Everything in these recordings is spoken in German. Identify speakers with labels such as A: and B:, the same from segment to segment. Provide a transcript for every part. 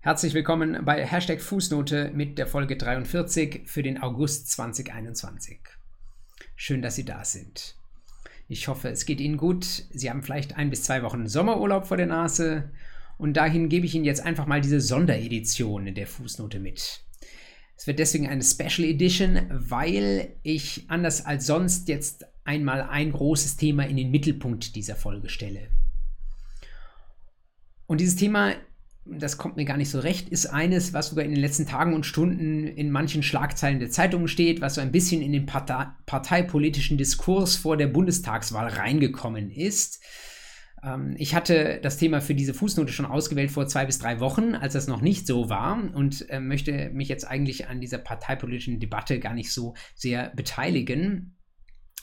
A: Herzlich willkommen bei Hashtag Fußnote mit der Folge 43 für den August 2021. Schön, dass Sie da sind. Ich hoffe, es geht Ihnen gut. Sie haben vielleicht ein bis zwei Wochen Sommerurlaub vor der Nase und dahin gebe ich Ihnen jetzt einfach mal diese Sonderedition der Fußnote mit. Es wird deswegen eine Special Edition, weil ich anders als sonst jetzt einmal ein großes Thema in den Mittelpunkt dieser Folge stelle. Und dieses Thema das kommt mir gar nicht so recht, ist eines, was sogar in den letzten Tagen und Stunden in manchen Schlagzeilen der Zeitungen steht, was so ein bisschen in den Partei parteipolitischen Diskurs vor der Bundestagswahl reingekommen ist. Ähm, ich hatte das Thema für diese Fußnote schon ausgewählt vor zwei bis drei Wochen, als das noch nicht so war und äh, möchte mich jetzt eigentlich an dieser parteipolitischen Debatte gar nicht so sehr beteiligen.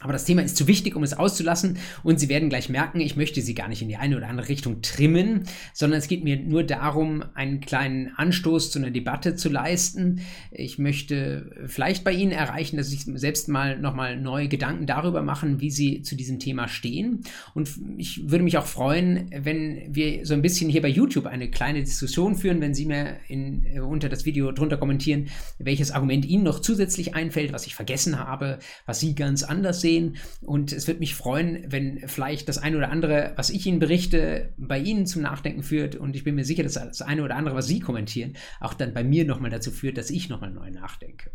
A: Aber das Thema ist zu wichtig, um es auszulassen. Und Sie werden gleich merken, ich möchte Sie gar nicht in die eine oder andere Richtung trimmen, sondern es geht mir nur darum, einen kleinen Anstoß zu einer Debatte zu leisten. Ich möchte vielleicht bei Ihnen erreichen, dass Sie sich selbst mal nochmal neue Gedanken darüber machen, wie Sie zu diesem Thema stehen. Und ich würde mich auch freuen, wenn wir so ein bisschen hier bei YouTube eine kleine Diskussion führen, wenn Sie mir in, äh, unter das Video drunter kommentieren, welches Argument Ihnen noch zusätzlich einfällt, was ich vergessen habe, was Sie ganz anders sehen. Und es würde mich freuen, wenn vielleicht das eine oder andere, was ich Ihnen berichte, bei Ihnen zum Nachdenken führt. Und ich bin mir sicher, dass das eine oder andere, was Sie kommentieren, auch dann bei mir nochmal dazu führt, dass ich nochmal neu nachdenke.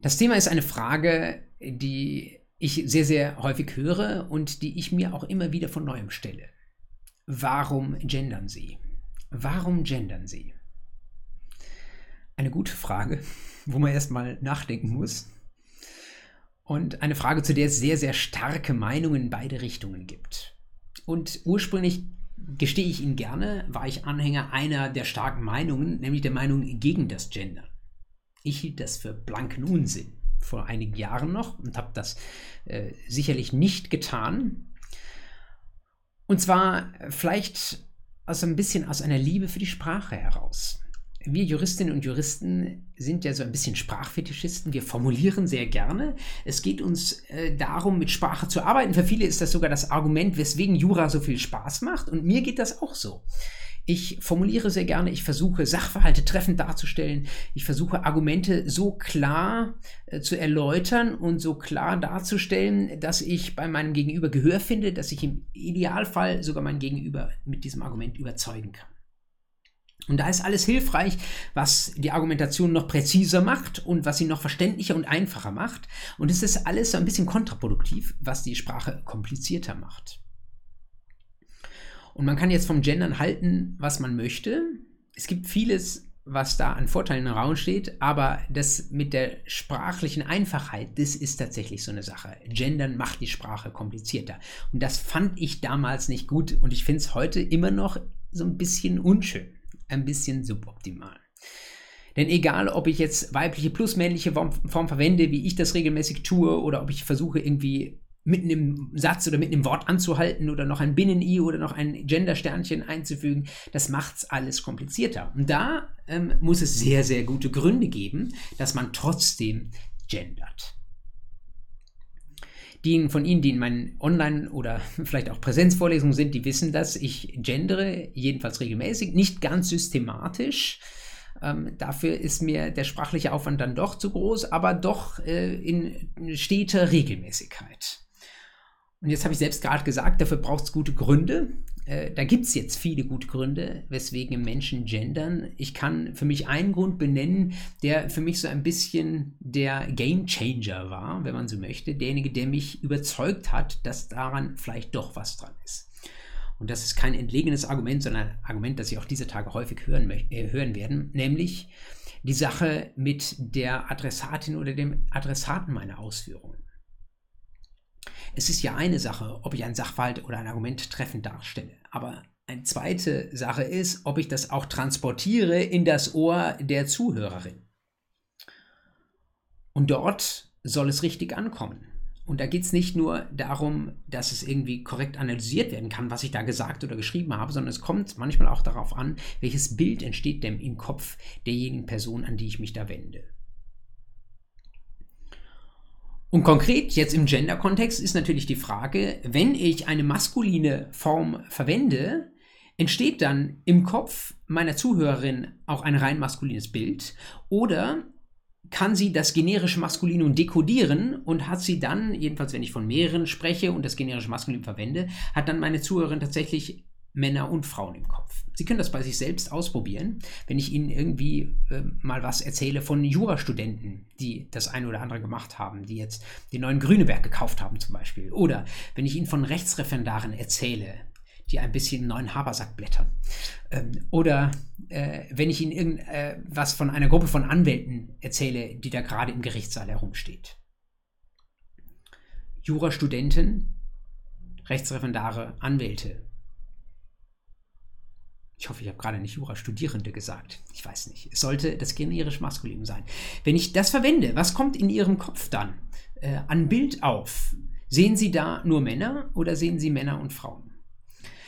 A: Das Thema ist eine Frage, die ich sehr, sehr häufig höre und die ich mir auch immer wieder von neuem stelle. Warum gendern Sie? Warum gendern Sie? Eine gute Frage, wo man erstmal nachdenken muss. Und eine Frage, zu der es sehr, sehr starke Meinungen in beide Richtungen gibt. Und ursprünglich, gestehe ich Ihnen gerne, war ich Anhänger einer der starken Meinungen, nämlich der Meinung gegen das Gender. Ich hielt das für blanken Unsinn vor einigen Jahren noch und habe das äh, sicherlich nicht getan. Und zwar vielleicht aus ein bisschen aus einer Liebe für die Sprache heraus wir Juristinnen und Juristen sind ja so ein bisschen Sprachfetischisten. Wir formulieren sehr gerne. Es geht uns äh, darum, mit Sprache zu arbeiten. Für viele ist das sogar das Argument, weswegen Jura so viel Spaß macht. Und mir geht das auch so. Ich formuliere sehr gerne, ich versuche Sachverhalte treffend darzustellen, ich versuche Argumente so klar äh, zu erläutern und so klar darzustellen, dass ich bei meinem Gegenüber Gehör finde, dass ich im Idealfall sogar mein Gegenüber mit diesem Argument überzeugen kann. Und da ist alles hilfreich, was die Argumentation noch präziser macht und was sie noch verständlicher und einfacher macht. Und es ist alles so ein bisschen kontraproduktiv, was die Sprache komplizierter macht. Und man kann jetzt vom Gendern halten, was man möchte. Es gibt vieles, was da an Vorteilen im Raum steht, aber das mit der sprachlichen Einfachheit, das ist tatsächlich so eine Sache. Gendern macht die Sprache komplizierter. Und das fand ich damals nicht gut und ich finde es heute immer noch so ein bisschen unschön ein bisschen suboptimal. Denn egal, ob ich jetzt weibliche plus männliche Form, verwende, wie ich das regelmäßig tue, oder ob ich versuche irgendwie mitten im Satz oder mitten im Wort anzuhalten oder noch ein Binnen-I oder noch ein Gender-Sternchen einzufügen, das macht es alles komplizierter. Und da ähm, muss es sehr, sehr gute Gründe geben, dass man trotzdem gendert. Die von Ihnen, die in meinen Online- oder vielleicht auch Präsenzvorlesungen sind, die wissen das. Ich gendere jedenfalls regelmäßig, nicht ganz systematisch. Ähm, dafür ist mir der sprachliche Aufwand dann doch zu groß, aber doch äh, in steter Regelmäßigkeit. Und jetzt habe ich selbst gerade gesagt, dafür braucht es gute Gründe. Äh, da gibt es jetzt viele gute Gründe, weswegen Menschen gendern. Ich kann für mich einen Grund benennen, der für mich so ein bisschen der Game Changer war, wenn man so möchte. Derjenige, der mich überzeugt hat, dass daran vielleicht doch was dran ist. Und das ist kein entlegenes Argument, sondern ein Argument, das Sie auch diese Tage häufig hören, äh, hören werden, nämlich die Sache mit der Adressatin oder dem Adressaten meiner Ausführungen. Es ist ja eine Sache, ob ich ein Sachverhalt oder ein Argument treffend darstelle. Aber eine zweite Sache ist, ob ich das auch transportiere in das Ohr der Zuhörerin. Und dort soll es richtig ankommen. Und da geht es nicht nur darum, dass es irgendwie korrekt analysiert werden kann, was ich da gesagt oder geschrieben habe, sondern es kommt manchmal auch darauf an, welches Bild entsteht denn im Kopf derjenigen Person, an die ich mich da wende. Und konkret jetzt im Gender-Kontext ist natürlich die Frage, wenn ich eine maskuline Form verwende, entsteht dann im Kopf meiner Zuhörerin auch ein rein maskulines Bild? Oder kann sie das generische Maskulinum dekodieren und hat sie dann, jedenfalls wenn ich von mehreren spreche und das generische Maskulinum verwende, hat dann meine Zuhörerin tatsächlich Männer und Frauen im Kopf. Sie können das bei sich selbst ausprobieren, wenn ich Ihnen irgendwie äh, mal was erzähle von Jurastudenten, die das eine oder andere gemacht haben, die jetzt den neuen Grüneberg gekauft haben zum Beispiel. Oder wenn ich Ihnen von Rechtsreferendaren erzähle, die ein bisschen neuen Habersack blättern. Ähm, oder äh, wenn ich Ihnen irgendwas äh, von einer Gruppe von Anwälten erzähle, die da gerade im Gerichtssaal herumsteht. Jurastudenten, Rechtsreferendare, Anwälte. Ich hoffe, ich habe gerade nicht Jurastudierende gesagt. Ich weiß nicht. Es sollte das generisch maskulin sein. Wenn ich das verwende, was kommt in Ihrem Kopf dann äh, an Bild auf? Sehen Sie da nur Männer oder sehen Sie Männer und Frauen?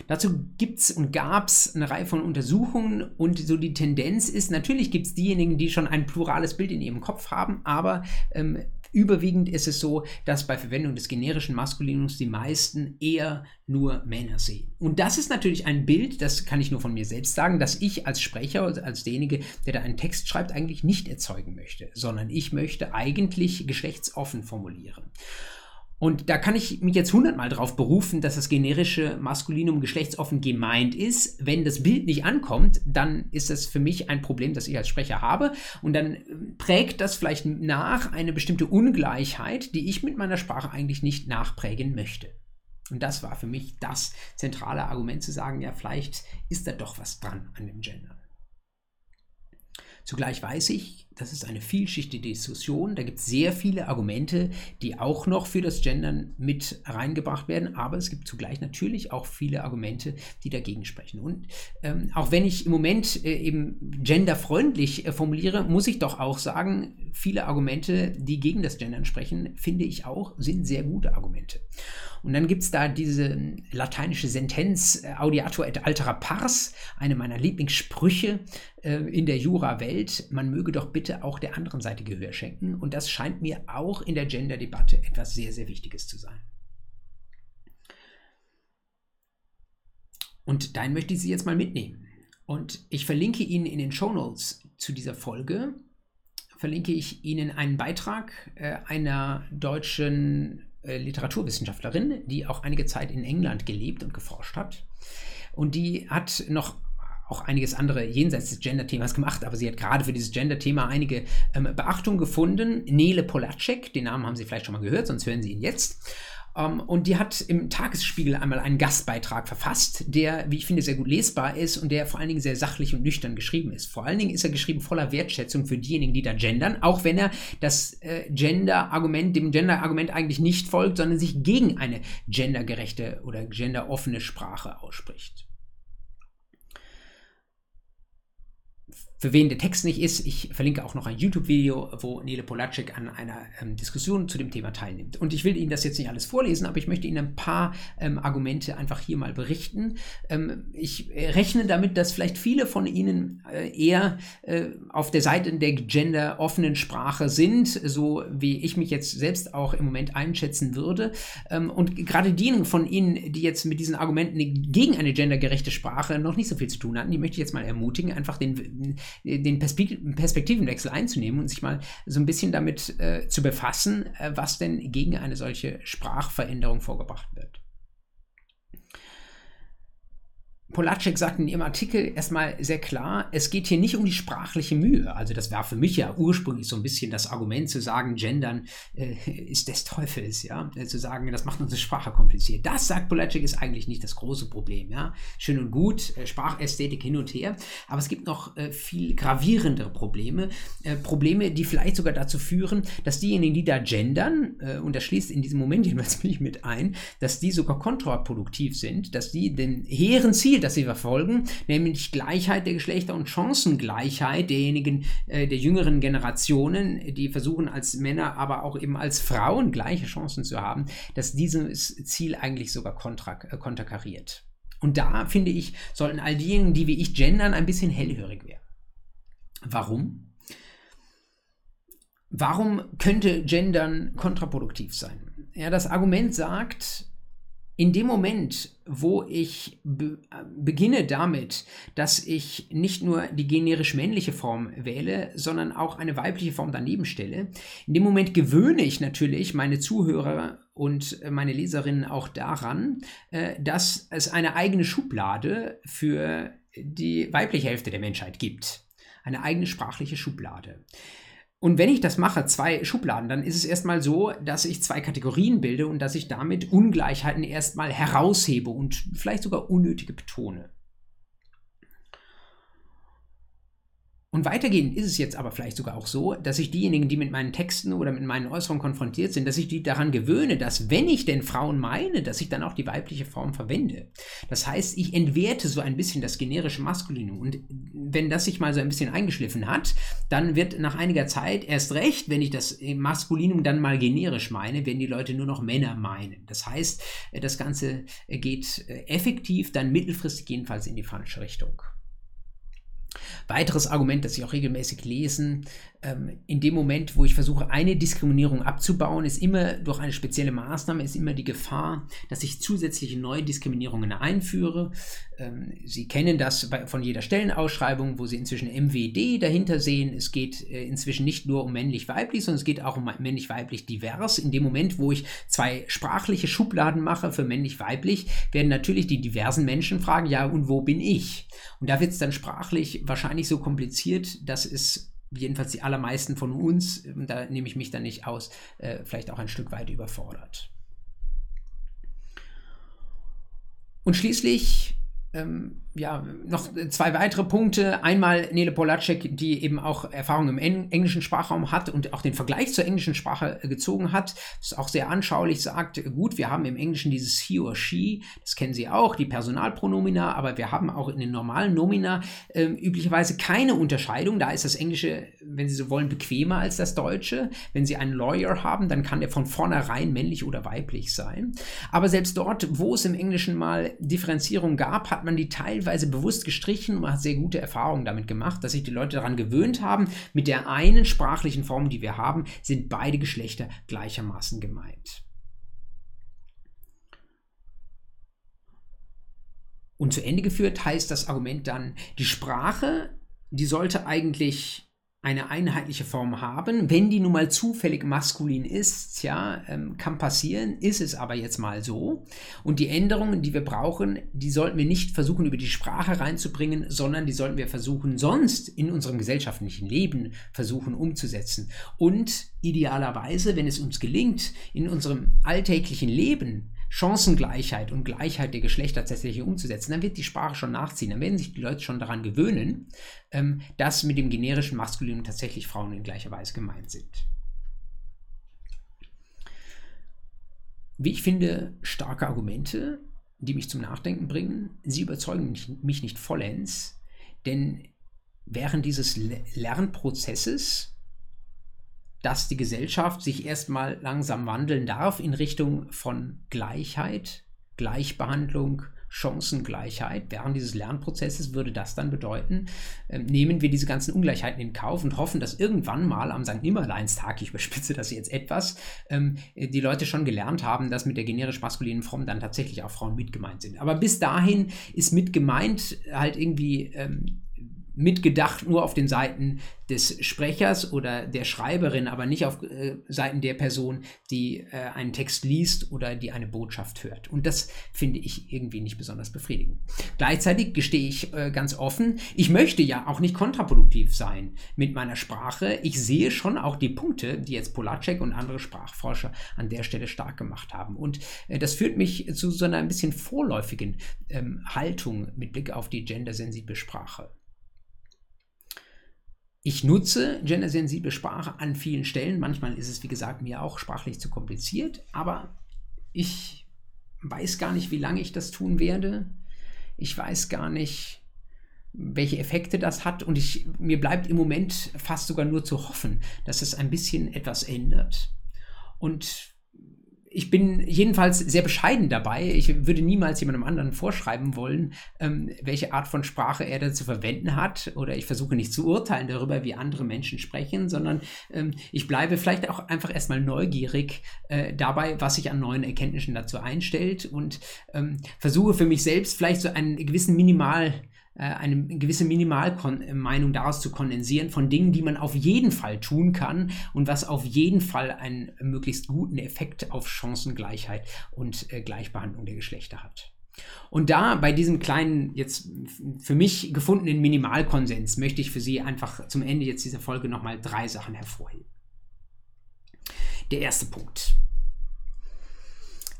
A: Dazu gibt es und gab es eine Reihe von Untersuchungen und so die Tendenz ist, natürlich gibt es diejenigen, die schon ein plurales Bild in ihrem Kopf haben, aber ähm, überwiegend ist es so, dass bei Verwendung des generischen Maskulinums die meisten eher nur Männer sehen. Und das ist natürlich ein Bild, das kann ich nur von mir selbst sagen, dass ich als Sprecher, als derjenige, der da einen Text schreibt, eigentlich nicht erzeugen möchte, sondern ich möchte eigentlich geschlechtsoffen formulieren. Und da kann ich mich jetzt hundertmal darauf berufen, dass das generische Maskulinum geschlechtsoffen gemeint ist. Wenn das Bild nicht ankommt, dann ist das für mich ein Problem, das ich als Sprecher habe. Und dann äh, prägt das vielleicht nach eine bestimmte Ungleichheit, die ich mit meiner Sprache eigentlich nicht nachprägen möchte. Und das war für mich das zentrale Argument zu sagen, ja, vielleicht ist da doch was dran an dem Gender. Zugleich weiß ich, das ist eine vielschichtige Diskussion. Da gibt es sehr viele Argumente, die auch noch für das Gendern mit reingebracht werden. Aber es gibt zugleich natürlich auch viele Argumente, die dagegen sprechen. Und ähm, auch wenn ich im Moment äh, eben genderfreundlich äh, formuliere, muss ich doch auch sagen, viele Argumente, die gegen das Gendern sprechen, finde ich auch, sind sehr gute Argumente. Und dann gibt es da diese lateinische Sentenz äh, Audiatur et altera pars, eine meiner Lieblingssprüche äh, in der Jura-Welt. Man möge doch bitte auch der anderen Seite Gehör schenken. Und das scheint mir auch in der Gender-Debatte etwas sehr, sehr Wichtiges zu sein. Und dahin möchte ich Sie jetzt mal mitnehmen. Und ich verlinke Ihnen in den Show Notes zu dieser Folge, verlinke ich Ihnen einen Beitrag äh, einer deutschen äh, Literaturwissenschaftlerin, die auch einige Zeit in England gelebt und geforscht hat. Und die hat noch auch einiges andere jenseits des Gender-Themas gemacht, aber sie hat gerade für dieses Gender-Thema einige ähm, Beachtung gefunden. Nele Polacek, den Namen haben Sie vielleicht schon mal gehört, sonst hören Sie ihn jetzt. Um, ähm, und die hat im Tagesspiegel einmal einen Gastbeitrag verfasst, der, wie ich finde, sehr gut lesbar ist und der vor allen Dingen sehr sachlich und nüchtern geschrieben ist. Vor allen Dingen ist er geschrieben voller Wertschätzung für diejenigen, die da gendern, auch wenn er das äh, Gender-Argument, dem Gender-Argument eigentlich nicht folgt, sondern sich gegen eine gendergerechte oder genderoffene Sprache ausspricht. Für wen der Text nicht ist, ich verlinke auch noch ein YouTube-Video, wo Nele Polacek an einer ähm, Diskussion zu dem Thema teilnimmt. Und ich will Ihnen das jetzt nicht alles vorlesen, aber ich möchte Ihnen ein paar ähm, Argumente einfach hier mal berichten. Ähm, ich rechne damit, dass vielleicht viele von Ihnen äh, eher äh, auf der Seite der gender-offenen Sprache sind, so wie ich mich jetzt selbst auch im Moment einschätzen würde. Ähm, und gerade diejenigen von Ihnen, die jetzt mit diesen Argumenten gegen eine gendergerechte Sprache noch nicht so viel zu tun hatten, die möchte ich jetzt mal ermutigen, einfach den den Perspektivenwechsel einzunehmen und sich mal so ein bisschen damit äh, zu befassen, äh, was denn gegen eine solche Sprachveränderung vorgebracht wird. Polacek sagt in ihrem Artikel erstmal sehr klar, es geht hier nicht um die sprachliche Mühe. Also das war für mich ja ursprünglich so ein bisschen das Argument zu sagen, Gendern äh, ist des Teufels, ja, äh, zu sagen, das macht unsere Sprache kompliziert. Das sagt Polacek ist eigentlich nicht das große Problem, ja. Schön und gut, äh, Sprachästhetik hin und her, aber es gibt noch äh, viel gravierendere Probleme, äh, Probleme, die vielleicht sogar dazu führen, dass diejenigen, die da gendern, äh, und das schließt in diesem Moment jedenfalls mich mit ein, dass die sogar kontraproduktiv sind, dass die den hehren Ziel Ziel, das sie verfolgen, nämlich Gleichheit der Geschlechter und Chancengleichheit derjenigen äh, der jüngeren Generationen, die versuchen als Männer, aber auch eben als Frauen gleiche Chancen zu haben, dass dieses Ziel eigentlich sogar kontra, äh, konterkariert. Und da finde ich, sollten all diejenigen, die wie ich gendern, ein bisschen hellhörig werden. Warum? Warum könnte Gendern kontraproduktiv sein? Ja, das Argument sagt, in dem Moment, wo ich be beginne damit, dass ich nicht nur die generisch männliche Form wähle, sondern auch eine weibliche Form daneben stelle, in dem Moment gewöhne ich natürlich meine Zuhörer und meine Leserinnen auch daran, äh, dass es eine eigene Schublade für die weibliche Hälfte der Menschheit gibt. Eine eigene sprachliche Schublade. Und wenn ich das mache, zwei Schubladen, dann ist es erstmal so, dass ich zwei Kategorien bilde und dass ich damit Ungleichheiten erstmal heraushebe und vielleicht sogar unnötige betone. Und weitergehend ist es jetzt aber vielleicht sogar auch so, dass ich diejenigen, die mit meinen Texten oder mit meinen Äußerungen konfrontiert sind, dass ich die daran gewöhne, dass wenn ich denn Frauen meine, dass ich dann auch die weibliche Form verwende. Das heißt, ich entwerte so ein bisschen das generische Maskulinum. Und wenn das sich mal so ein bisschen eingeschliffen hat, dann wird nach einiger Zeit erst recht, wenn ich das Maskulinum dann mal generisch meine, werden die Leute nur noch Männer meinen. Das heißt, das Ganze geht effektiv dann mittelfristig jedenfalls in die falsche Richtung. Weiteres Argument, das Sie auch regelmäßig lesen, in dem Moment, wo ich versuche, eine Diskriminierung abzubauen, ist immer durch eine spezielle Maßnahme, ist immer die Gefahr, dass ich zusätzliche neue Diskriminierungen einführe. Ähm, Sie kennen das von jeder Stellenausschreibung, wo Sie inzwischen MWD dahinter sehen. Es geht äh, inzwischen nicht nur um männlich-weiblich, sondern es geht auch um männlich-weiblich divers. In dem Moment, wo ich zwei sprachliche Schubladen mache für männlich-weiblich, werden natürlich die diversen Menschen fragen, ja, und wo bin ich? Und da wird es dann sprachlich wahrscheinlich so kompliziert, dass es jedenfalls die allermeisten von uns, ähm, da nehme ich mich dann nicht aus, äh, vielleicht auch ein Stück weit überfordert. Und schließlich ähm, ja, noch zwei weitere Punkte. Einmal Nele Polacek, die eben auch Erfahrung im englischen Sprachraum hat und auch den Vergleich zur englischen Sprache gezogen hat. Das auch sehr anschaulich sagt, gut, wir haben im Englischen dieses he or she, das kennen Sie auch, die Personalpronomina, aber wir haben auch in den normalen Nomina äh, üblicherweise keine Unterscheidung. Da ist das Englische, wenn Sie so wollen, bequemer als das Deutsche. Wenn Sie einen Lawyer haben, dann kann der von vornherein männlich oder weiblich sein. Aber selbst dort, wo es im Englischen mal Differenzierung gab, hat man die Teil teilweise bewusst gestrichen und man hat sehr gute Erfahrungen damit gemacht, dass sich die Leute daran gewöhnt haben, mit der einen sprachlichen Form, die wir haben, sind beide Geschlechter gleichermaßen gemeint. Und zu Ende geführt heißt das Argument dann, die Sprache, die sollte eigentlich eine einheitliche Form haben. Wenn die nun mal zufällig maskulin ist, ja, ähm, kann passieren, ist es aber jetzt mal so. Und die Änderungen, die wir brauchen, die sollten wir nicht versuchen, über die Sprache reinzubringen, sondern die sollten wir versuchen, sonst in unserem gesellschaftlichen Leben versuchen umzusetzen. Und idealerweise, wenn es uns gelingt, in unserem alltäglichen Leben Chancengleichheit und Gleichheit der Geschlechter tatsächlich umzusetzen, dann wird die Sprache schon nachziehen. Dann werden sich die Leute schon daran gewöhnen, ähm, dass mit dem generischen Maskulinum tatsächlich Frauen in gleicher Weise gemeint sind. Wie ich finde, starke Argumente, die mich zum Nachdenken bringen. Sie überzeugen mich nicht vollends, denn während dieses Lernprozesses dass die Gesellschaft sich erstmal langsam wandeln darf in Richtung von Gleichheit, Gleichbehandlung, Chancengleichheit. Während dieses Lernprozesses würde das dann bedeuten, äh, nehmen wir diese ganzen Ungleichheiten in Kauf und hoffen, dass irgendwann mal am St. Nimmerleinstag, ich überspitze das jetzt etwas, ähm, die Leute schon gelernt haben, dass mit der generisch maskulinen Form dann tatsächlich auch Frauen mitgemeint sind. Aber bis dahin ist mitgemeint halt irgendwie ähm, mitgedacht nur auf den Seiten des Sprechers oder der Schreiberin, aber nicht auf äh, Seiten der Person, die äh, einen Text liest oder die eine Botschaft hört. Und das finde ich irgendwie nicht besonders befriedigend. Gleichzeitig gestehe ich äh, ganz offen, ich möchte ja auch nicht kontraproduktiv sein mit meiner Sprache. Ich sehe schon auch die Punkte, die jetzt Polacek und andere Sprachforscher an der Stelle stark gemacht haben. Und äh, das führt mich zu so einer ein bisschen vorläufigen ähm, Haltung mit Blick auf die gendersensible Sprache. Ich nutze gendersensible Sprache an vielen Stellen. Manchmal ist es, wie gesagt, mir auch sprachlich zu kompliziert, aber ich weiß gar nicht, wie lange ich das tun werde. Ich weiß gar nicht, welche Effekte das hat und ich, mir bleibt im Moment fast sogar nur zu hoffen, dass es ein bisschen etwas ändert. Und ich bin jedenfalls sehr bescheiden dabei. Ich würde niemals jemandem anderen vorschreiben wollen, ähm, welche Art von Sprache er da zu verwenden hat. Oder ich versuche nicht zu urteilen darüber, wie andere Menschen sprechen, sondern ähm, ich bleibe vielleicht auch einfach erstmal neugierig äh, dabei, was sich an neuen Erkenntnissen dazu einstellt und ähm, versuche für mich selbst vielleicht so einen gewissen Minimal- eine gewisse Minimalmeinung daraus zu kondensieren von Dingen, die man auf jeden Fall tun kann und was auf jeden Fall einen möglichst guten Effekt auf Chancengleichheit und äh, Gleichbehandlung der Geschlechter hat. Und da bei diesem kleinen, jetzt für mich gefundenen Minimalkonsens möchte ich für Sie einfach zum Ende jetzt dieser Folge nochmal drei Sachen hervorheben. Der erste Punkt.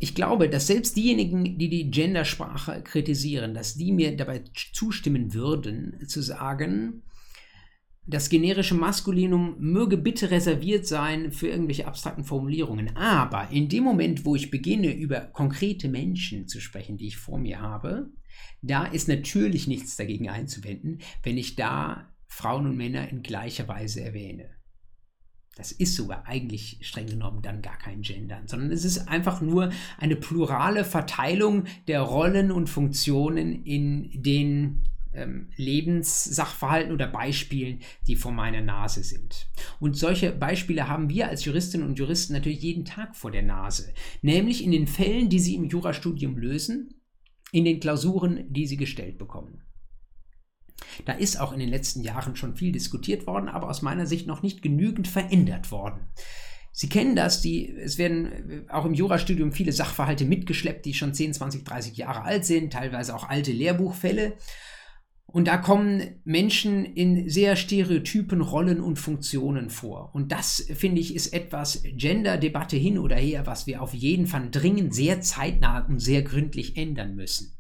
A: Ich glaube, dass selbst diejenigen, die die Gendersprache kritisieren, dass die mir dabei zustimmen würden, zu sagen, das generische Maskulinum möge bitte reserviert sein für irgendwelche abstrakten Formulierungen. Aber in dem Moment, wo ich beginne, über konkrete Menschen zu sprechen, die ich vor mir habe, da ist natürlich nichts dagegen einzuwenden, wenn ich da Frauen und Männer in gleicher Weise erwähne. Das ist sogar eigentlich streng genommen dann gar kein Gendern, sondern es ist einfach nur eine plurale Verteilung der Rollen und Funktionen in den ähm, Lebenssachverhalten oder Beispielen, die vor meiner Nase sind. Und solche Beispiele haben wir als Juristinnen und Juristen natürlich jeden Tag vor der Nase, nämlich in den Fällen, die sie im Jurastudium lösen, in den Klausuren, die sie gestellt bekommen. Da ist auch in den letzten Jahren schon viel diskutiert worden, aber aus meiner Sicht noch nicht genügend verändert worden. Sie kennen das, die, es werden auch im Jurastudium viele Sachverhalte mitgeschleppt, die schon 10, 20, 30 Jahre alt sind, teilweise auch alte Lehrbuchfälle. Und da kommen Menschen in sehr stereotypen Rollen und Funktionen vor. Und das, finde ich, ist etwas Gender-Debatte hin oder her, was wir auf jeden Fall dringend sehr zeitnah und sehr gründlich ändern müssen.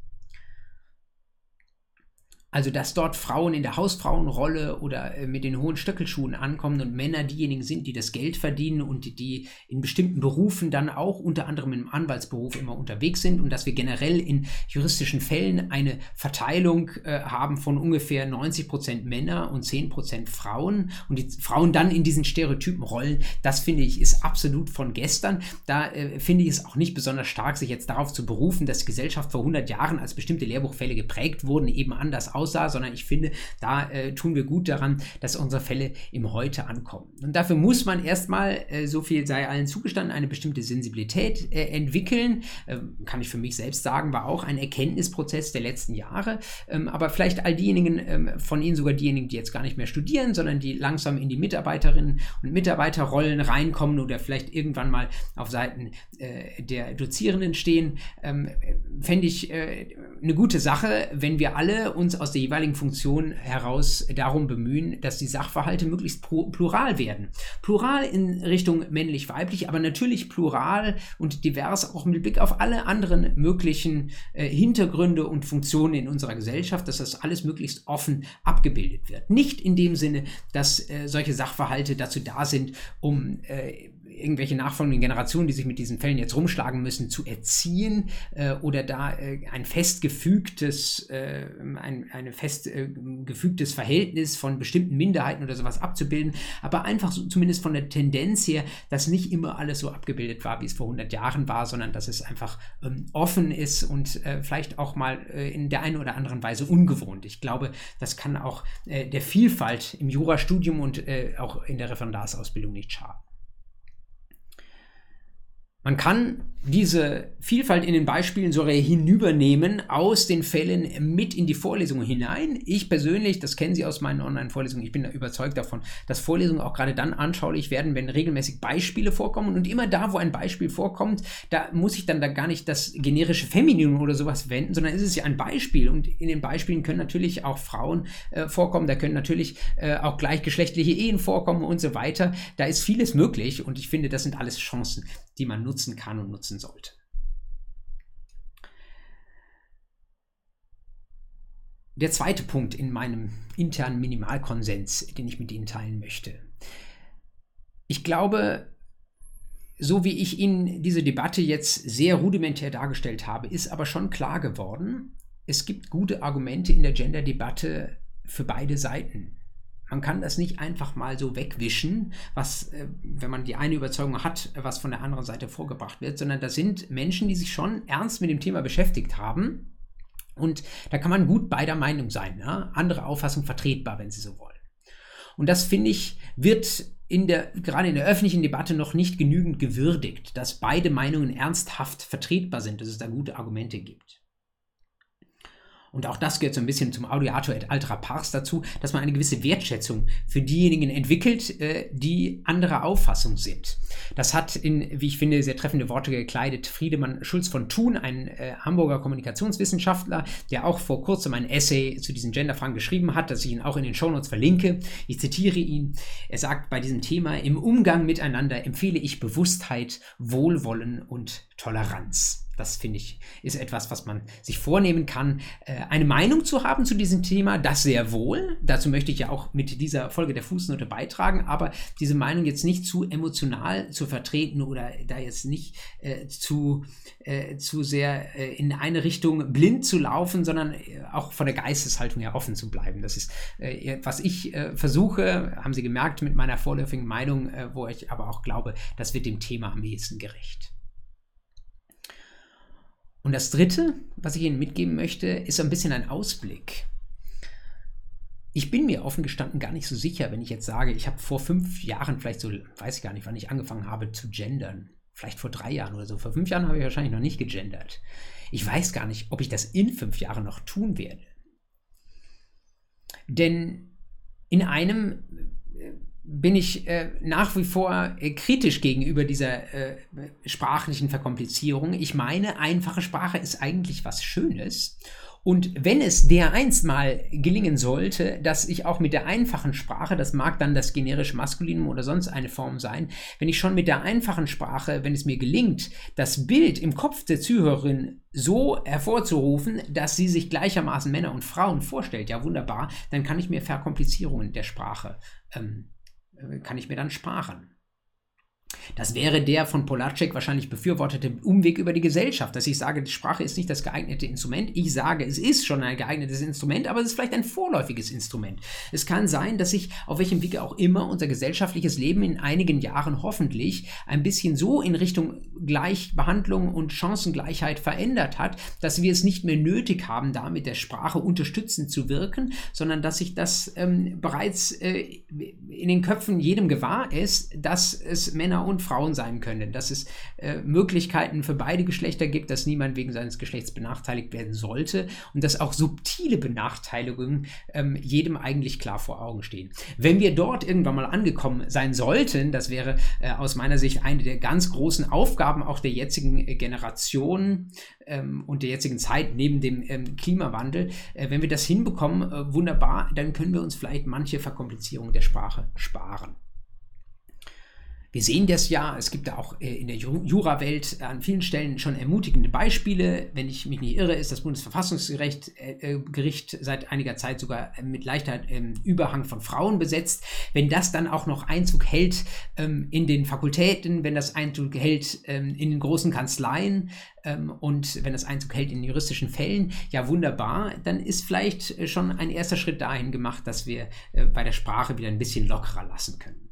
A: Also, dass dort Frauen in der Hausfrauenrolle oder äh, mit den hohen Stöckelschuhen ankommen und Männer diejenigen sind, die das Geld verdienen und die in bestimmten Berufen dann auch unter anderem im Anwaltsberuf immer unterwegs sind und dass wir generell in juristischen Fällen eine Verteilung äh, haben von ungefähr 90 Prozent Männer und 10 Prozent Frauen und die Frauen dann in diesen Stereotypen rollen, das finde ich ist absolut von gestern. Da äh, finde ich es auch nicht besonders stark, sich jetzt darauf zu berufen, dass die Gesellschaft vor 100 Jahren als bestimmte Lehrbuchfälle geprägt wurden, eben anders aussah, sondern ich finde, da äh, tun wir gut daran, dass unsere Fälle im Heute ankommen. Und dafür muss man erstmal, äh, so viel sei allen zugestanden, eine bestimmte Sensibilität äh, entwickeln. Ähm, kann ich für mich selbst sagen, war auch ein Erkenntnisprozess der letzten Jahre. Ähm, aber vielleicht all diejenigen ähm, von Ihnen, sogar diejenigen, die jetzt gar nicht mehr studieren, sondern die langsam in die Mitarbeiterinnen und Mitarbeiterrollen reinkommen oder vielleicht irgendwann mal auf Seiten äh, der Dozierenden stehen, ähm, fände ich äh, eine gute Sache, wenn wir alle uns aus der jeweiligen Funktion heraus darum bemühen, dass die Sachverhalte möglichst plural werden. Plural in Richtung männlich-weiblich, aber natürlich plural und divers auch mit Blick auf alle anderen möglichen äh, Hintergründe und Funktionen in unserer Gesellschaft, dass das alles möglichst offen abgebildet wird. Nicht in dem Sinne, dass äh, solche Sachverhalte dazu da sind, um äh, irgendwelche nachfolgenden Generationen, die sich mit diesen Fällen jetzt rumschlagen müssen, zu erziehen äh, oder da äh, ein festgefügtes, äh, ein eine festgefügtes Verhältnis von bestimmten Minderheiten oder sowas abzubilden, aber einfach so, zumindest von der Tendenz her, dass nicht immer alles so abgebildet war, wie es vor 100 Jahren war, sondern dass es einfach ähm, offen ist und äh, vielleicht auch mal äh, in der einen oder anderen Weise ungewohnt. Ich glaube, das kann auch äh, der Vielfalt im Jurastudium und auch in der Referendarsausbildung nicht schaden. Man kann diese Vielfalt in den Beispielen sogar hinübernehmen aus den Fällen mit in die Vorlesungen hinein. Ich persönlich, das kennen Sie aus meinen Online-Vorlesungen, ich bin da überzeugt davon, dass Vorlesungen auch gerade dann anschaulich werden, wenn regelmäßig Beispiele vorkommen. Und immer da, wo ein Beispiel vorkommt, da muss ich dann da gar nicht das generische Femininum oder sowas wenden, sondern es ist ja ein Beispiel. Und in den Beispielen können natürlich auch Frauen äh, vorkommen, da können natürlich äh, auch gleichgeschlechtliche Ehen vorkommen und so weiter. Da ist vieles möglich und ich finde, das sind alles Chancen, die man nutzen kann und nutzen sollte. Der zweite Punkt in meinem internen Minimalkonsens, den ich mit Ihnen teilen möchte. Ich glaube, so wie ich Ihnen diese Debatte jetzt sehr rudimentär dargestellt habe, ist aber schon klar geworden, es gibt gute Argumente in der Gender-Debatte für beide Seiten. Man kann das nicht einfach mal so wegwischen, was, äh, wenn man die eine Überzeugung hat, was von der anderen Seite vorgebracht wird, sondern das sind Menschen, die sich schon ernst mit dem Thema beschäftigt haben. Und da kann man gut beider Meinung sein. Ne? Andere Auffassung vertretbar, wenn Sie so wollen. Und das finde ich, wird in der, gerade in der öffentlichen Debatte noch nicht genügend gewürdigt, dass beide Meinungen ernsthaft vertretbar sind, dass es da gute Argumente gibt. Und auch das gehört so ein bisschen zum Audiator et altra pars dazu, dass man eine gewisse Wertschätzung für diejenigen entwickelt, äh, die anderer Auffassung sind. Das hat in, wie ich finde, sehr treffende Worte gekleidet Friedemann Schulz von Thun, ein äh, Hamburger Kommunikationswissenschaftler, der auch vor kurzem ein Essay zu diesen Genderfragen geschrieben hat, das ich Ihnen auch in den Shownotes verlinke. Ich zitiere ihn. Er sagt bei diesem Thema, im Umgang miteinander empfehle ich Bewusstheit, Wohlwollen und Toleranz. Das finde ich ist etwas, was man sich vornehmen kann, äh, eine Meinung zu haben zu diesem Thema. Das sehr wohl. Dazu möchte ich ja auch mit dieser Folge der Fußnote beitragen, aber diese Meinung jetzt nicht zu emotional zu vertreten oder da jetzt nicht äh, zu, äh, zu sehr äh, in eine Richtung blind zu laufen, sondern äh, auch von der Geisteshaltung her offen zu bleiben. Das ist, äh, was ich versuche, haben Sie gemerkt mit meiner vorläufigen Meinung, wo ich aber auch glaube, das wird dem Thema am ehesten gerecht. Und das Dritte, was ich Ihnen mitgeben möchte, ist ein bisschen ein Ausblick. Ich bin mir offen gestanden gar nicht so sicher, wenn ich jetzt sage, ich habe vor fünf Jahren, vielleicht so, weiß ich gar nicht, wann ich angefangen habe zu gendern. Vielleicht vor drei Jahren oder so. Vor fünf Jahren habe ich wahrscheinlich noch nicht gegendert. Ich weiß gar nicht, ob ich das in fünf Jahren noch tun werde. Denn in einem bin ich äh, nach wie vor äh, kritisch gegenüber dieser äh, sprachlichen Verkomplizierung. Ich meine, einfache Sprache ist eigentlich was Schönes. Und wenn es dereinst mal gelingen sollte, dass ich auch mit der einfachen Sprache, das mag dann das generische Maskulinum oder sonst eine Form sein, wenn ich schon mit der einfachen Sprache, wenn es mir gelingt, das Bild im Kopf der Zuhörerin so hervorzurufen, dass sie sich gleichermaßen Männer und Frauen vorstellt, ja wunderbar, dann kann ich mir Verkomplizierungen der Sprache ähm, kann ich mir dann sparen. Das wäre der von Polacek wahrscheinlich befürwortete Umweg über die Gesellschaft, dass ich sage, die Sprache ist nicht das geeignete Instrument. Ich sage, es ist schon ein geeignetes Instrument, aber es ist vielleicht ein vorläufiges Instrument. Es kann sein, dass sich auf welchem Wege auch immer unser gesellschaftliches Leben in einigen Jahren hoffentlich ein bisschen so in Richtung Gleichbehandlung und Chancengleichheit verändert hat, dass wir es nicht mehr nötig haben, da mit der Sprache unterstützend zu wirken, sondern dass sich das ähm, bereits äh, in den Köpfen jedem gewahr ist, dass es Männer und Frauen sein können, dass es äh, Möglichkeiten für beide Geschlechter gibt, dass niemand wegen seines Geschlechts benachteiligt werden sollte und dass auch subtile Benachteiligungen ähm, jedem eigentlich klar vor Augen stehen. Wenn wir dort irgendwann mal angekommen sein sollten, das wäre äh, aus meiner Sicht eine der ganz großen Aufgaben auch der jetzigen äh, Generation ähm, und der jetzigen Zeit neben dem ähm, Klimawandel, äh, wenn wir das hinbekommen, äh, wunderbar, dann können wir uns vielleicht manche Verkomplizierung der Sprache sparen. Wir sehen das ja, es gibt da auch äh, in der Jurawelt an vielen Stellen schon ermutigende Beispiele. Wenn ich mich nicht irre, ist das Bundesverfassungsgericht äh, äh, Gericht seit einiger Zeit sogar mit leichter ähm, Überhang von Frauen besetzt. Wenn das dann auch noch Einzug hält ähm, in den Fakultäten, wenn das Einzug hält ähm, in den großen Kanzleien und wenn das Einzug hält in juristischen Fällen, ja wunderbar, dann ist vielleicht schon ein erster Schritt dahin gemacht, dass wir bei der Sprache wieder ein bisschen lockerer lassen können.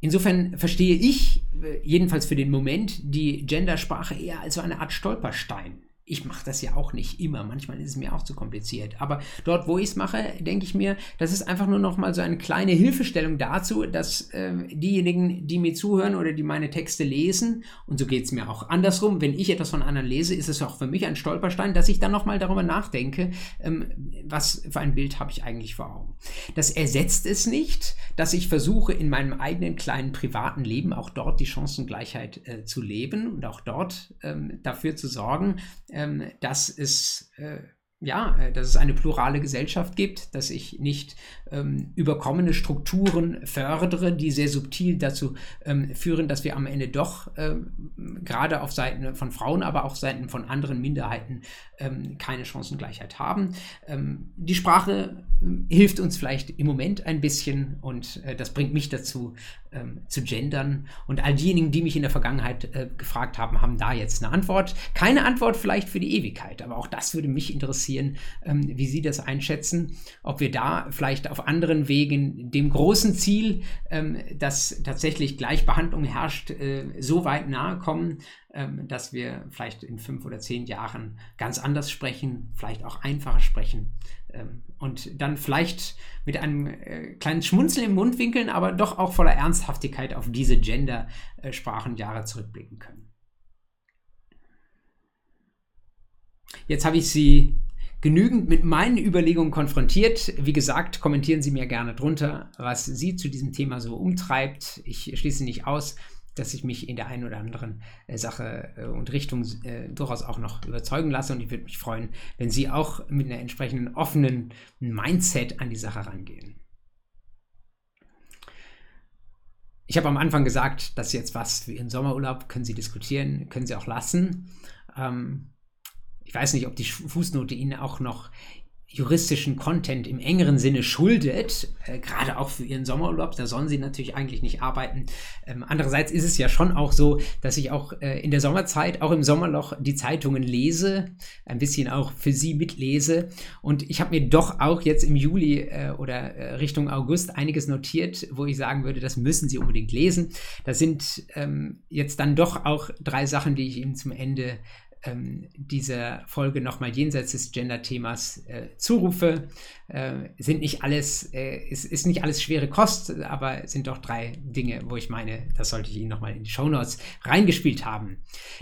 A: Insofern verstehe ich, äh, jedenfalls für den Moment, die Gendersprache eher als so eine Art Stolperstein ich mache das ja auch nicht immer. Manchmal ist es mir auch zu kompliziert. Aber dort, wo ich es mache, denke ich mir, das ist einfach nur noch mal so eine kleine Hilfestellung dazu, dass äh, diejenigen, die mir zuhören oder die meine Texte lesen, und so geht es mir auch andersrum, wenn ich etwas von anderen lese, ist es auch für mich ein Stolperstein, dass ich dann noch mal darüber nachdenke, ähm, was für ein Bild habe ich eigentlich vor Augen. Das ersetzt es nicht, dass ich versuche, in meinem eigenen kleinen privaten Leben auch dort die Chancengleichheit äh, zu leben und auch dort ähm, dafür zu sorgen, ähm, dass es äh, ja, äh, dass es eine plurale Gesellschaft gibt, dass ich nicht ähm, überkommene Strukturen fördere, die sehr subtil dazu ähm, führen, dass wir am Ende doch ähm, gerade auf Seiten von Frauen, aber auch Seiten von anderen Minderheiten ähm, keine Chancengleichheit haben. Ähm, die Sprache hilft uns vielleicht im Moment ein bisschen und äh, das bringt mich dazu, zu gendern. Und all diejenigen, die mich in der Vergangenheit äh, gefragt haben, haben da jetzt eine Antwort. Keine Antwort vielleicht für die Ewigkeit, aber auch das würde mich interessieren interessieren, ähm, wie Sie das einschätzen, ob wir da vielleicht auf anderen Wegen dem großen Ziel, ähm, dass tatsächlich Gleichbehandlung herrscht, äh, so weit nahe kommen, ähm, dass wir vielleicht in fünf oder zehn Jahren ganz anders sprechen, vielleicht auch einfacher sprechen ähm, und dann vielleicht mit einem äh, kleinen Schmunzeln im Mundwinkeln, aber doch auch voller Ernsthaftigkeit auf diese Gender-Sprachenjahre zurückblicken können. Jetzt habe ich Sie genügend mit meinen Überlegungen konfrontiert. Wie gesagt, kommentieren Sie mir gerne drunter, was Sie zu diesem Thema so umtreibt. Ich schließe nicht aus, dass ich mich in der einen oder anderen äh, Sache äh, und Richtung äh, durchaus auch noch überzeugen lasse. Und ich würde mich freuen, wenn Sie auch mit einer entsprechenden offenen Mindset an die Sache rangehen. Ich habe am Anfang gesagt, dass jetzt was für Ihren Sommerurlaub können Sie diskutieren, können Sie auch lassen. Ähm, ich weiß nicht, ob die Fußnote Ihnen auch noch juristischen Content im engeren Sinne schuldet, äh, gerade auch für ihren Sommerurlaub, da sollen sie natürlich eigentlich nicht arbeiten. Ähm, andererseits ist es ja schon auch so, dass ich auch äh, in der Sommerzeit, auch im Sommerloch, die Zeitungen lese, ein bisschen auch für sie mitlese. Und ich habe mir doch auch jetzt im Juli äh, oder äh, Richtung August einiges notiert, wo ich sagen würde, das müssen sie unbedingt lesen. Das sind ähm, jetzt dann doch auch drei Sachen, die ich Ihnen zum Ende ähm, dieser Folge nochmal jenseits des Gender-Themas äh, zurufe. Äh, sind nicht alles, äh, ist, ist nicht alles schwere Kost, aber sind doch drei Dinge, wo ich meine, das sollte ich Ihnen nochmal in die Shownotes reingespielt haben.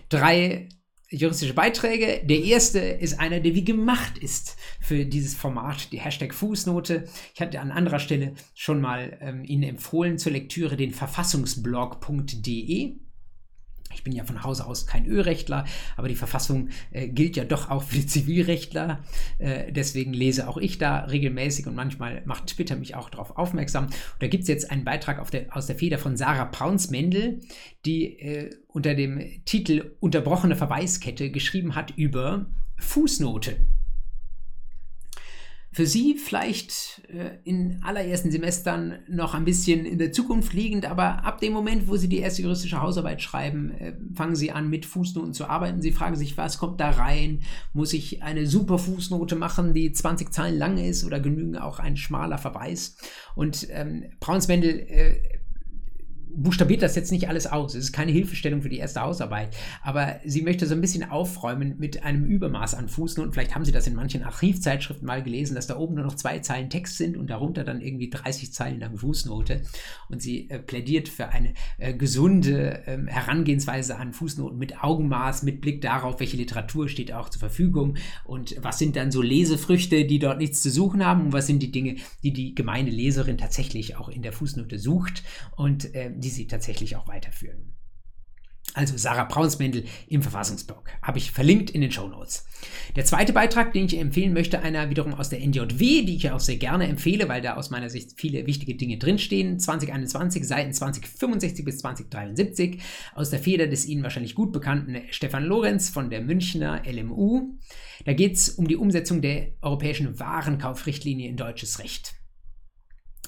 A: Drei juristische Beiträge. Der erste ist einer, der wie gemacht ist für dieses Format, die Hashtag Fußnote. Ich hatte an anderer Stelle schon mal ähm, Ihnen empfohlen zur Lektüre den verfassungsblog.de. Ich bin ja von Hause aus kein Ölrechtler, aber die Verfassung äh, gilt ja doch auch für die Zivilrechtler. Äh, deswegen lese auch ich da regelmäßig und manchmal macht Twitter mich auch darauf aufmerksam. Und da gibt es jetzt einen Beitrag der, aus der Feder von Sarah Braunsmendel, die äh, unter dem Titel Unterbrochene Verweiskette geschrieben hat über Fußnote für Sie vielleicht äh, in allerersten Semestern noch ein bisschen in der Zukunft liegend, aber ab dem Moment, wo Sie die erste juristische Hausarbeit schreiben, äh, fangen Sie an, mit Fußnoten zu arbeiten. Sie fragen sich, was kommt da rein? Muss ich eine super Fußnote machen, die 20 Zeilen lang ist oder genügen auch ein schmaler Verweis? Und ähm, Braunswendel äh, buchstabiert das jetzt nicht alles aus. Es ist keine Hilfestellung für die erste Hausarbeit, aber sie möchte so ein bisschen aufräumen mit einem Übermaß an Fußnoten. Vielleicht haben Sie das in manchen Archivzeitschriften mal gelesen, dass da oben nur noch zwei Zeilen Text sind und darunter dann irgendwie 30 Zeilen lang Fußnote. Und sie äh, plädiert für eine äh, gesunde äh, Herangehensweise an Fußnoten mit Augenmaß, mit Blick darauf, welche Literatur steht auch zur Verfügung und was sind dann so Lesefrüchte, die dort nichts zu suchen haben und was sind die Dinge, die die gemeine Leserin tatsächlich auch in der Fußnote sucht. Und äh, die sie tatsächlich auch weiterführen. Also Sarah Braunsmendel im Verfassungsblog. Habe ich verlinkt in den Show Notes. Der zweite Beitrag, den ich empfehlen möchte, einer wiederum aus der NJW, die ich auch sehr gerne empfehle, weil da aus meiner Sicht viele wichtige Dinge drinstehen. 2021, Seiten 2065 bis 2073, aus der Feder des Ihnen wahrscheinlich gut bekannten Stefan Lorenz von der Münchner LMU. Da geht es um die Umsetzung der europäischen Warenkaufrichtlinie in deutsches Recht.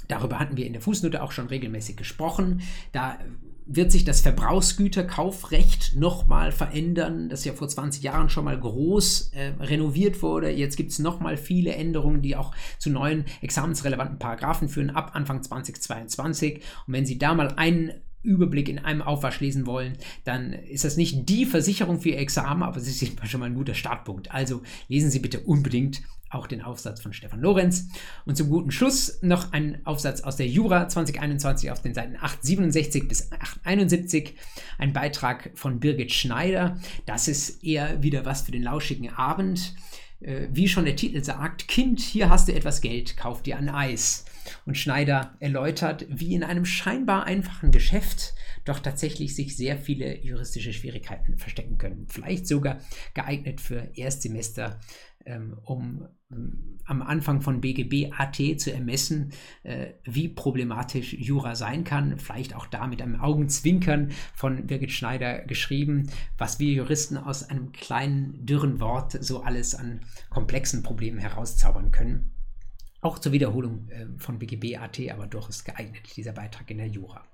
A: Darüber hatten wir in der Fußnote auch schon regelmäßig gesprochen. Da wird sich das Verbrauchsgüterkaufrecht nochmal verändern, das ja vor 20 Jahren schon mal groß äh, renoviert wurde. Jetzt gibt es nochmal viele Änderungen, die auch zu neuen examensrelevanten Paragraphen führen ab Anfang 2022. Und wenn Sie da mal einen Überblick in einem Aufwasch lesen wollen, dann ist das nicht die Versicherung für Ihr Examen, aber es ist schon mal ein guter Startpunkt. Also lesen Sie bitte unbedingt auch den Aufsatz von Stefan Lorenz. Und zum guten Schluss noch ein Aufsatz aus der Jura 2021 auf den Seiten 867 bis 871, ein Beitrag von Birgit Schneider. Das ist eher wieder was für den lauschigen Abend. Äh, wie schon der Titel sagt, Kind, hier hast du etwas Geld, kauf dir ein Eis. Und Schneider erläutert, wie in einem scheinbar einfachen Geschäft doch tatsächlich sich sehr viele juristische Schwierigkeiten verstecken können. Vielleicht sogar geeignet für Erstsemester ähm, um am Anfang von BGB AT zu ermessen, äh, wie problematisch Jura sein kann. Vielleicht auch da mit einem Augenzwinkern von Birgit Schneider geschrieben, was wir Juristen aus einem kleinen, dürren Wort so alles an komplexen Problemen herauszaubern können. Auch zur Wiederholung äh, von BGB AT, aber durchaus geeignet, dieser Beitrag in der Jura.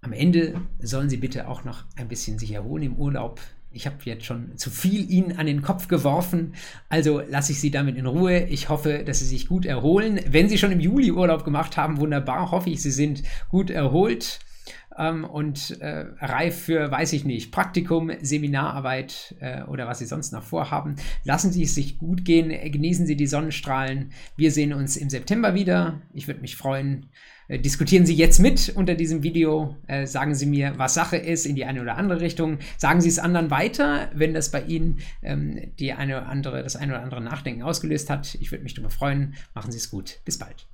A: Am Ende sollen Sie bitte auch noch ein bisschen sich erholen im Urlaub. Ich habe jetzt schon zu viel Ihnen an den Kopf geworfen, also lasse ich Sie damit in Ruhe. Ich hoffe, dass Sie sich gut erholen. Wenn Sie schon im Juli Urlaub gemacht haben, wunderbar, hoffe ich, Sie sind gut erholt ähm, und äh, reif für, weiß ich nicht, Praktikum, Seminararbeit äh, oder was Sie sonst noch vorhaben. Lassen Sie es sich gut gehen, genießen Sie die Sonnenstrahlen. Wir sehen uns im September wieder. Ich würde mich freuen. Äh, diskutieren Sie jetzt mit unter diesem Video. Äh, sagen Sie mir, was Sache ist in die eine oder andere Richtung. Sagen Sie es anderen weiter, wenn das bei Ihnen ähm, die eine oder andere, das eine oder andere Nachdenken ausgelöst hat. Ich würde mich darüber freuen. Machen Sie es gut. Bis bald.